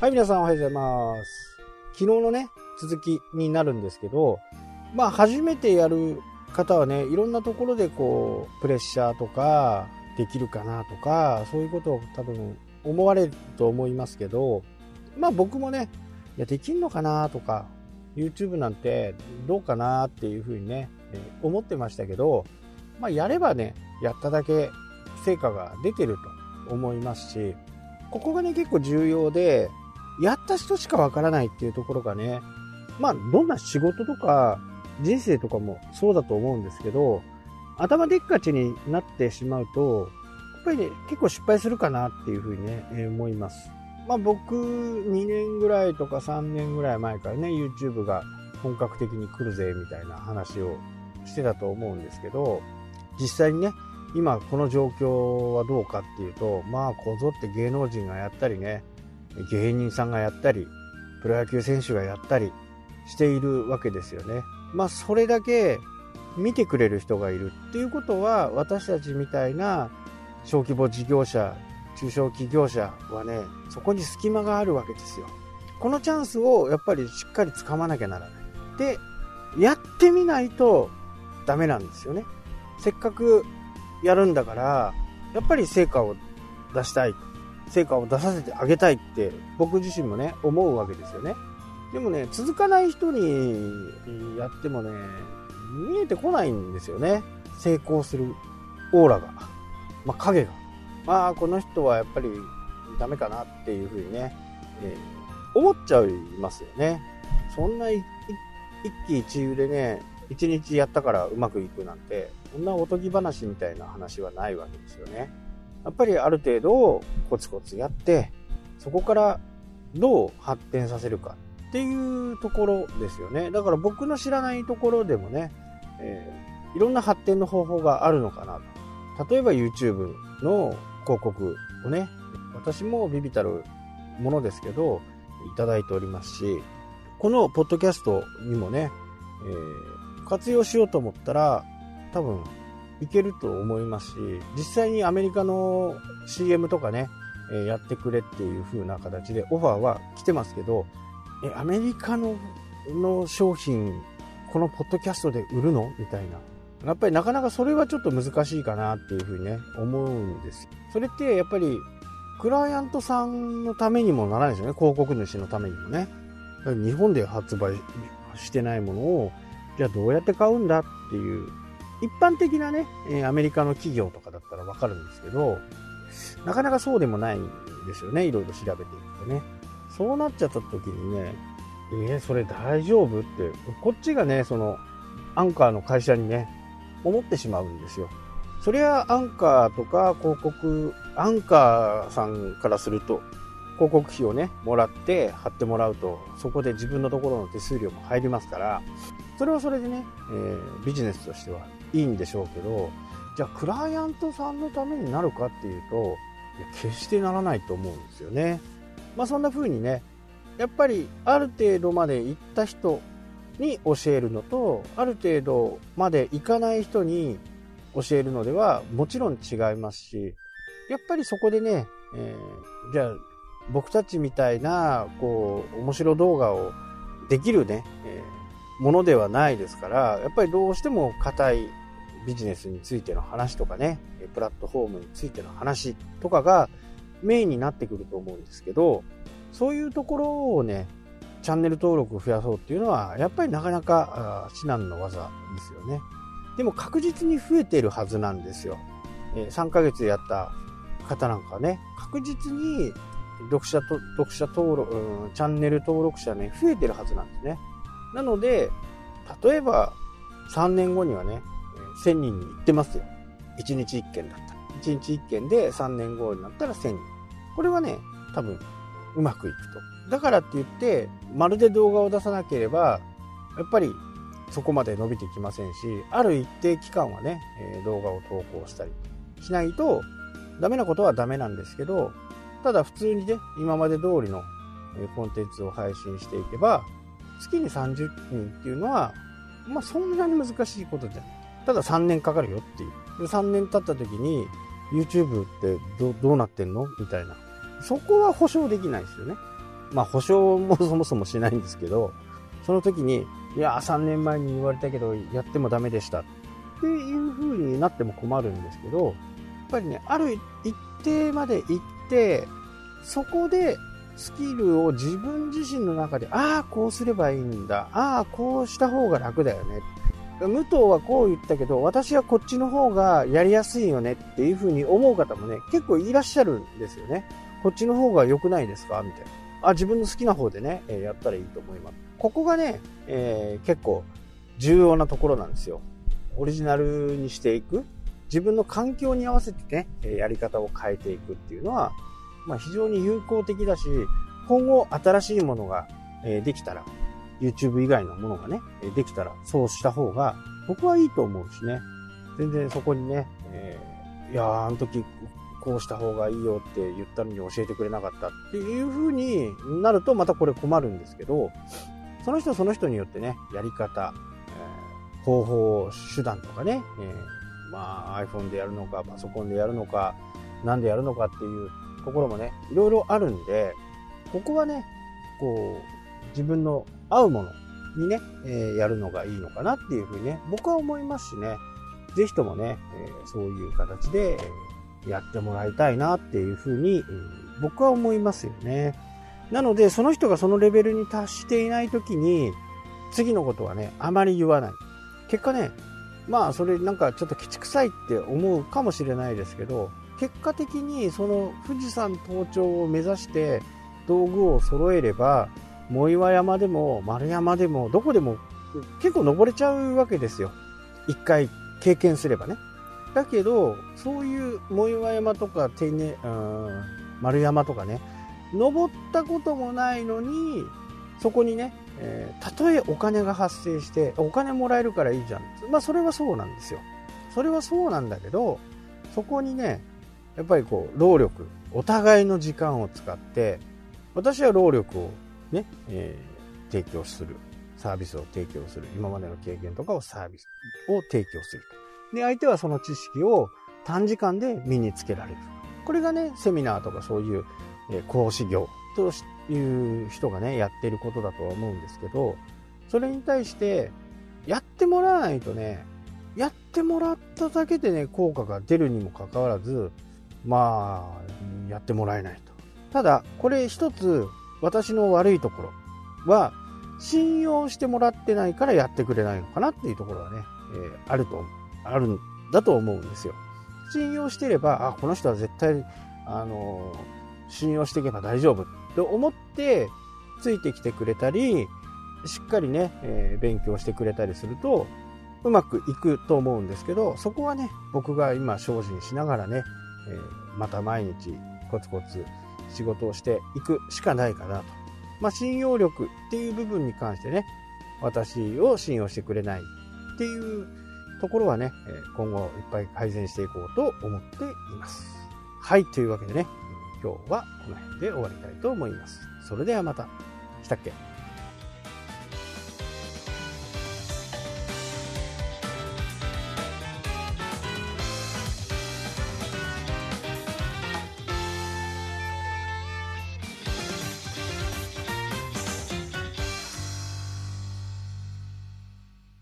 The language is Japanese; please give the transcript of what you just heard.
はい、皆さんおはようございます。昨日のね、続きになるんですけど、まあ、初めてやる方はね、いろんなところでこう、プレッシャーとか、できるかなとか、そういうことを多分思われると思いますけど、まあ僕もね、いや、できんのかなとか、YouTube なんてどうかなっていうふうにね、思ってましたけど、まあやればね、やっただけ成果が出てると思いますし、ここがね、結構重要で、やった人しかわからないっていうところがね、まあどんな仕事とか人生とかもそうだと思うんですけど、頭でっかちになってしまうと、やっぱりね、結構失敗するかなっていうふうにね、え思います。まあ僕、2年ぐらいとか3年ぐらい前からね、YouTube が本格的に来るぜ、みたいな話をしてたと思うんですけど、実際にね、今この状況はどうかっていうと、まあこぞって芸能人がやったりね、芸人さんがやったり、プロ野球選手がやったりしているわけですよね。まあそれだけ見てくれる人がいるっていうことは私たちみたいな小規模事業者中小企業者はねそこに隙間があるわけですよ。このチャンスをやっぱりしっかり掴まなきゃならない。でやってみないとダメなんですよね。せっかくやるんだからやっぱり成果を出したい。成果を出させてあげたいって僕自身もね思うわけですよね。でもね続かない人にやってもね見えてこないんですよね。成功するオーラが、まあ、影が。まあこの人はやっぱりダメかなっていうふうにね、えー思っちゃいますよね。そんな一喜一憂でね一日やったからうまくいくなんてそんなおとぎ話みたいな話はないわけですよね。やっぱりある程度コツコツやってそこからどう発展させるかっていうところですよね。だから僕の知らないところでもね、えーいろんな発展の方法があるのかな例えば YouTube の広告をね私もビビたるものですけどいただいておりますしこのポッドキャストにもね、えー活用しようと思ったら多分いけると思いますし実際にアメリカの CM とかね、やってくれっていう風な形でオファーは来てますけどえアメリカのの商品このポッドキャストで売るのみたいな。やっぱりなかなかそれはちょっと難しいかなっていうふうにね思うんです。それってやっぱりクライアントさんのためにもならないですよね。広告主のためにもね。日本で発売してないものをじゃあどうやって買うんだっていう一般的なねえアメリカの企業とかだったらわかるんですけどなかなかそうでもないんですよねいろいろ調べていくとね。そうなっちゃった時にねえーそれ大丈夫ってこっちがねそのアンカーの会社にね思ってしまうんですよ。そりゃアンカーとか広告アンカーさんからすると広告費をねもらって貼ってもらうとそこで自分のところの手数料も入りますからそれはそれでね、えービジネスとしてはいいんでしょうけどじゃあクライアントさんのためになるかっていうといや決してならないと思うんですよね。まあそんな風にねやっぱりある程度まで行った人に教えるのとある程度まで行かない人に教えるのではもちろん違いますしやっぱりそこでね、えーじゃあ僕たちみたいなこう面白動画をできるね、えーものではないですからやっぱりどうしても硬いビジネスについての話とかねプラットフォームについての話とかがメインになってくると思うんですけどそういうところをねチャンネル登録を増やそうっていうのはやっぱりなかなか至難の技ですよね。でも確実に増えてるはずなんですよ、え3ヶ月やった方なんかね確実に読者と読者登録、チャンネル登録者ね増えてるはずなんですね。なので例えば3年後にはね1000人に行ってますよ。1日1件だった。ら1日1件で3年後になったら1000人。これはね多分うまくいくと。だからって言ってまるで動画を出さなければやっぱりそこまで伸びてきませんしある一定期間はね、え動画を投稿したりしないとダメなことはダメなんですけどただ普通にね今まで通りのコンテンツを配信していけば月に30人っていうのはまあそんなに難しいことじゃない。ただ3年かかるよっていう。で3年経った時に YouTube ってどうなってんの？みたいな。そこは保証できないですよね。まあ保証もそもそもしないんですけど、その時に、いや、3年前に言われたけど、やってもダメでした。っていう風になっても困るんですけど、やっぱりね、ある一定まで行って、そこでスキルを自分自身の中で、ああ、こうすればいいんだ。ああ、こうした方が楽だよね。武藤はこう言ったけど、私はこっちの方がやりやすいよねっていう風に思う方もね、結構いらっしゃるんですよね。こっちの方が良くないですか？みたいな。あ、自分の好きな方でね、えやったらいいと思います。ここがね、えー、結構重要なところなんですよ。オリジナルにしていく。自分の環境に合わせてね、やり方を変えていくっていうのは、まあ、非常に有効的だし、今後新しいものができたら、YouTube 以外のものがね、できたら、そうした方が、僕はいいと思うしね。全然そこにね、えー、いやー、あの時、こうした方がいいよって言ったのに教えてくれなかったっていう風になると、またこれ困るんですけど、その人その人によってね、やり方、えー、方法、手段とかね、えー、まあ iPhone でやるのか、パソコンでやるのか、何でやるのかっていうところもね、いろいろあるんで、ここはね、こう、自分の合うものにね、えー、やるのがいいのかなっていうふうにね、僕は思いますしね、ぜひともね、えー、そういう形で、やってもらいたいなっていうふうに、僕は思いますよね。なので、その人がそのレベルに達していないときに、次のことはね、あまり言わない。結果ね、まあ、それなんかちょっときちくさいって思うかもしれないですけど、結果的にその富士山登頂を目指して道具を揃えれば、藻岩山でも丸山でもどこでも結構登れちゃうわけですよ。一回経験すればね。だけど、そういう藻岩山とか天然、丸山とかね、登ったこともないのに、そこにね、えー、たとえお金が発生して、お金もらえるからいいじゃん。まあ、それはそうなんですよ。それはそうなんだけど、そこにね、やっぱりこう、労力、お互いの時間を使って、私は労力をね、えー、提供する。サービスを提供する。今までの経験とかをサービスを提供すると。で、相手はその知識を短時間で身につけられる。これがね、セミナーとかそういう、え講師業という人がね、やってることだとは思うんですけど、それに対して、やってもらわないとね、やってもらっただけでね、効果が出るにもかかわらず、まあ、やってもらえないと。ただ、これ一つ、私の悪いところは、信用してもらってないからやってくれないのかなっていうところはね、えー、あると、あるんだと思うんですよ。信用してれば、あ、この人は絶対、あのー、信用していけば大丈夫と思って、ついてきてくれたり、しっかりね、えー、勉強してくれたりすると、うまくいくと思うんですけど、そこはね、僕が今精進しながらね、えー、また毎日コツコツ仕事をしていくしかないかなと。まあ、信用力っていう部分に関してね、私を信用してくれないっていうところはね、今後いっぱい改善していこうと思っています。はい、というわけでね、今日はこの辺で終わりたいと思います。それではまた。したっけ？